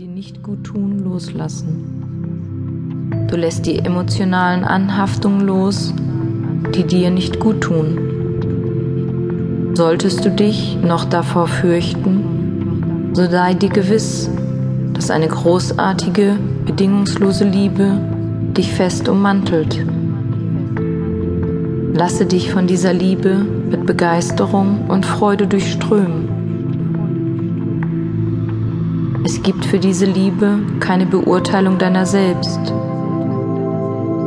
dir nicht gut tun, loslassen. Du lässt die emotionalen Anhaftungen los, die dir nicht gut tun. Solltest du dich noch davor fürchten, so sei dir gewiss, dass eine großartige, bedingungslose Liebe dich fest ummantelt. Lasse dich von dieser Liebe mit Begeisterung und Freude durchströmen. Es gibt für diese Liebe keine Beurteilung deiner selbst,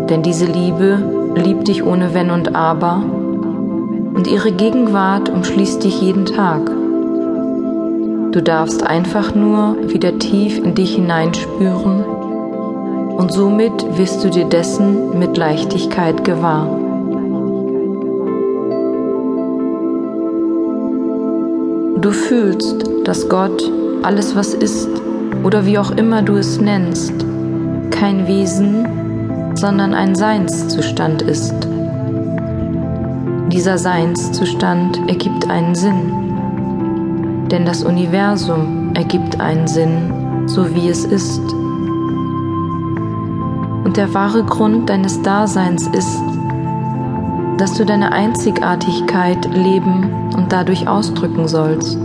denn diese Liebe liebt dich ohne Wenn und Aber und ihre Gegenwart umschließt dich jeden Tag. Du darfst einfach nur wieder tief in dich hineinspüren und somit wirst du dir dessen mit Leichtigkeit gewahr. Du fühlst, dass Gott alles, was ist oder wie auch immer du es nennst, kein Wesen, sondern ein Seinszustand ist. Dieser Seinszustand ergibt einen Sinn denn das Universum ergibt einen Sinn, so wie es ist. Und der wahre Grund deines Daseins ist, dass du deine Einzigartigkeit leben und dadurch ausdrücken sollst.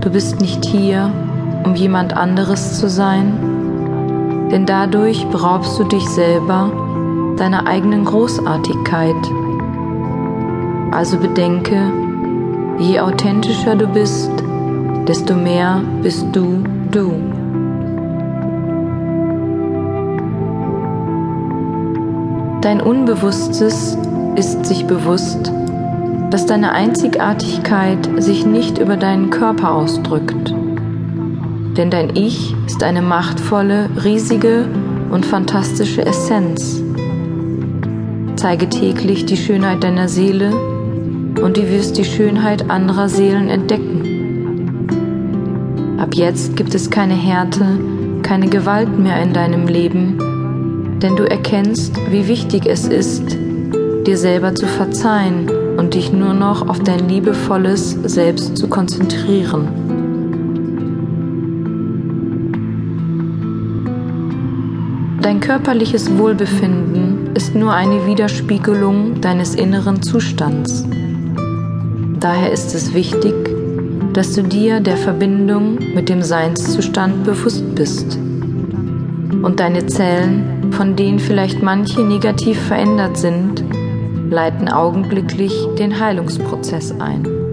Du bist nicht hier, um jemand anderes zu sein, denn dadurch beraubst du dich selber deiner eigenen Großartigkeit. Also bedenke, Je authentischer du bist, desto mehr bist du du. Dein Unbewusstes ist sich bewusst, dass deine Einzigartigkeit sich nicht über deinen Körper ausdrückt. Denn dein Ich ist eine machtvolle, riesige und fantastische Essenz. Zeige täglich die Schönheit deiner Seele und du wirst die Schönheit anderer Seelen entdecken. Ab jetzt gibt es keine Härte, keine Gewalt mehr in deinem Leben, denn du erkennst, wie wichtig es ist, dir selber zu verzeihen und dich nur noch auf dein liebevolles Selbst zu konzentrieren. Dein körperliches Wohlbefinden ist nur eine Widerspiegelung deines inneren Zustands. Daher ist es wichtig, dass du dir der Verbindung mit dem Seinszustand bewusst bist und deine Zellen, von denen vielleicht manche negativ verändert sind, leiten augenblicklich den Heilungsprozess ein.